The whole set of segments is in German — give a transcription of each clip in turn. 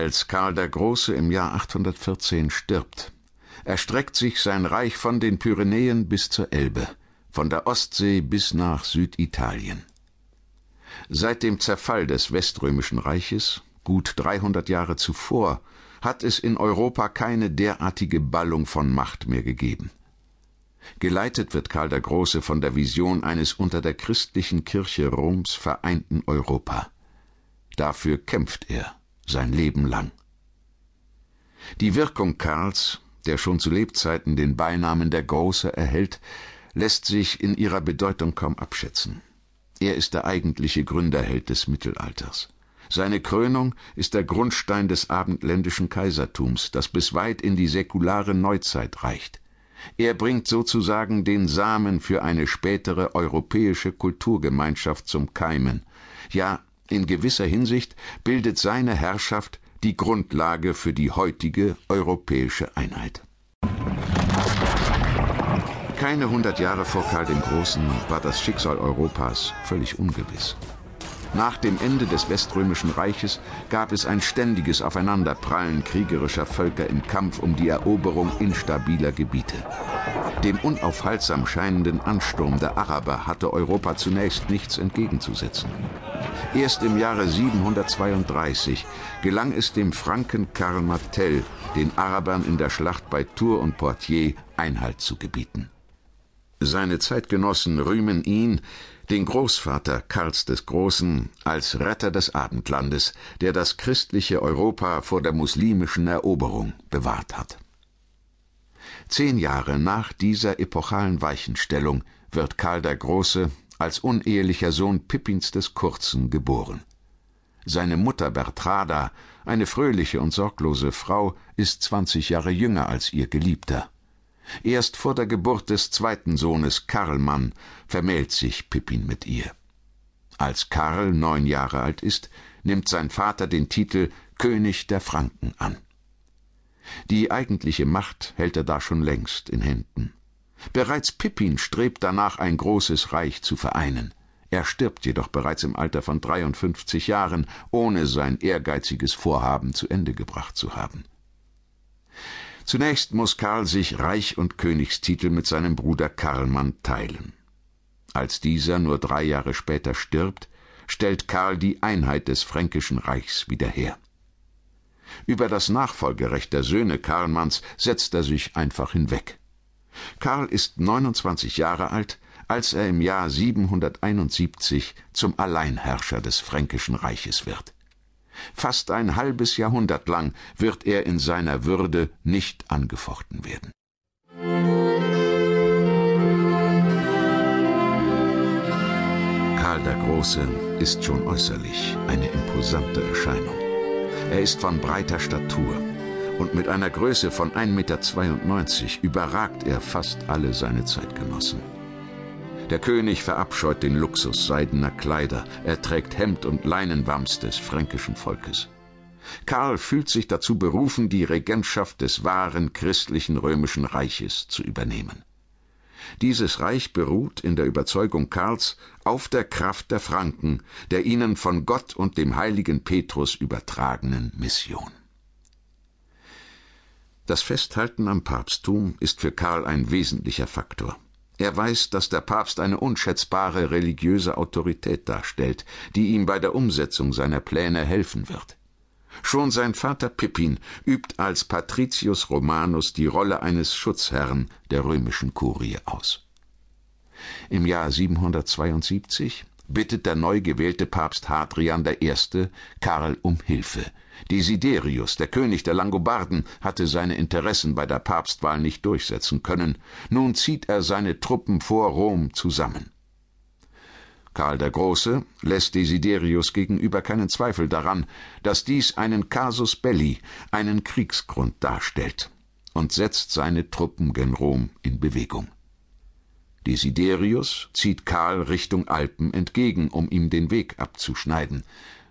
Als Karl der Große im Jahr 814 stirbt, erstreckt sich sein Reich von den Pyrenäen bis zur Elbe, von der Ostsee bis nach Süditalien. Seit dem Zerfall des Weströmischen Reiches, gut 300 Jahre zuvor, hat es in Europa keine derartige Ballung von Macht mehr gegeben. Geleitet wird Karl der Große von der Vision eines unter der christlichen Kirche Roms vereinten Europa. Dafür kämpft er sein Leben lang. Die Wirkung Karls, der schon zu Lebzeiten den Beinamen der Große erhält, lässt sich in ihrer Bedeutung kaum abschätzen. Er ist der eigentliche Gründerheld des Mittelalters. Seine Krönung ist der Grundstein des abendländischen Kaisertums, das bis weit in die säkulare Neuzeit reicht. Er bringt sozusagen den Samen für eine spätere europäische Kulturgemeinschaft zum Keimen. Ja, in gewisser Hinsicht bildet seine Herrschaft die Grundlage für die heutige europäische Einheit. Keine hundert Jahre vor Karl dem Großen war das Schicksal Europas völlig ungewiss. Nach dem Ende des Weströmischen Reiches gab es ein ständiges Aufeinanderprallen kriegerischer Völker im Kampf um die Eroberung instabiler Gebiete. Dem unaufhaltsam scheinenden Ansturm der Araber hatte Europa zunächst nichts entgegenzusetzen. Erst im Jahre 732 gelang es dem Franken Karl Martel, den Arabern in der Schlacht bei Tours und Poitiers Einhalt zu gebieten. Seine Zeitgenossen rühmen ihn, den Großvater Karls des Großen, als Retter des Abendlandes, der das christliche Europa vor der muslimischen Eroberung bewahrt hat. Zehn Jahre nach dieser epochalen Weichenstellung wird Karl der Große als unehelicher Sohn Pippins des Kurzen geboren. Seine Mutter Bertrada, eine fröhliche und sorglose Frau, ist zwanzig Jahre jünger als ihr Geliebter. Erst vor der Geburt des zweiten Sohnes Karlmann vermählt sich Pippin mit ihr. Als Karl neun Jahre alt ist, nimmt sein Vater den Titel König der Franken an. Die eigentliche Macht hält er da schon längst in Händen. Bereits Pippin strebt danach, ein großes Reich zu vereinen. Er stirbt jedoch bereits im Alter von 53 Jahren, ohne sein ehrgeiziges Vorhaben zu Ende gebracht zu haben. Zunächst muss Karl sich Reich und Königstitel mit seinem Bruder Karlmann teilen. Als dieser nur drei Jahre später stirbt, stellt Karl die Einheit des Fränkischen Reichs wieder her. Über das Nachfolgerecht der Söhne Karlmanns setzt er sich einfach hinweg. Karl ist 29 Jahre alt, als er im Jahr 771 zum Alleinherrscher des Fränkischen Reiches wird. Fast ein halbes Jahrhundert lang wird er in seiner Würde nicht angefochten werden. Karl der Große ist schon äußerlich eine imposante Erscheinung. Er ist von breiter Statur und mit einer Größe von 1,92 Meter überragt er fast alle seine Zeitgenossen. Der König verabscheut den Luxus seidener Kleider, er trägt Hemd und Leinenwams des fränkischen Volkes. Karl fühlt sich dazu berufen, die Regentschaft des wahren christlichen römischen Reiches zu übernehmen. Dieses Reich beruht in der Überzeugung Karls auf der Kraft der Franken, der ihnen von Gott und dem heiligen Petrus übertragenen Mission. Das Festhalten am Papsttum ist für Karl ein wesentlicher Faktor. Er weiß, dass der Papst eine unschätzbare religiöse Autorität darstellt, die ihm bei der Umsetzung seiner Pläne helfen wird. Schon sein Vater Pippin übt als Patricius Romanus die Rolle eines Schutzherrn der römischen Kurie aus. Im Jahr 772 bittet der neu gewählte Papst Hadrian I. Karl um Hilfe, Desiderius, der König der Langobarden, hatte seine Interessen bei der Papstwahl nicht durchsetzen können. Nun zieht er seine Truppen vor Rom zusammen. Karl der Große lässt Desiderius gegenüber keinen Zweifel daran, dass dies einen Casus belli, einen Kriegsgrund darstellt, und setzt seine Truppen gen Rom in Bewegung. Desiderius zieht Karl Richtung Alpen entgegen, um ihm den Weg abzuschneiden,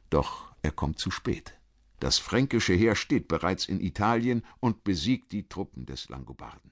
doch er kommt zu spät. Das fränkische Heer steht bereits in Italien und besiegt die Truppen des Langobarden.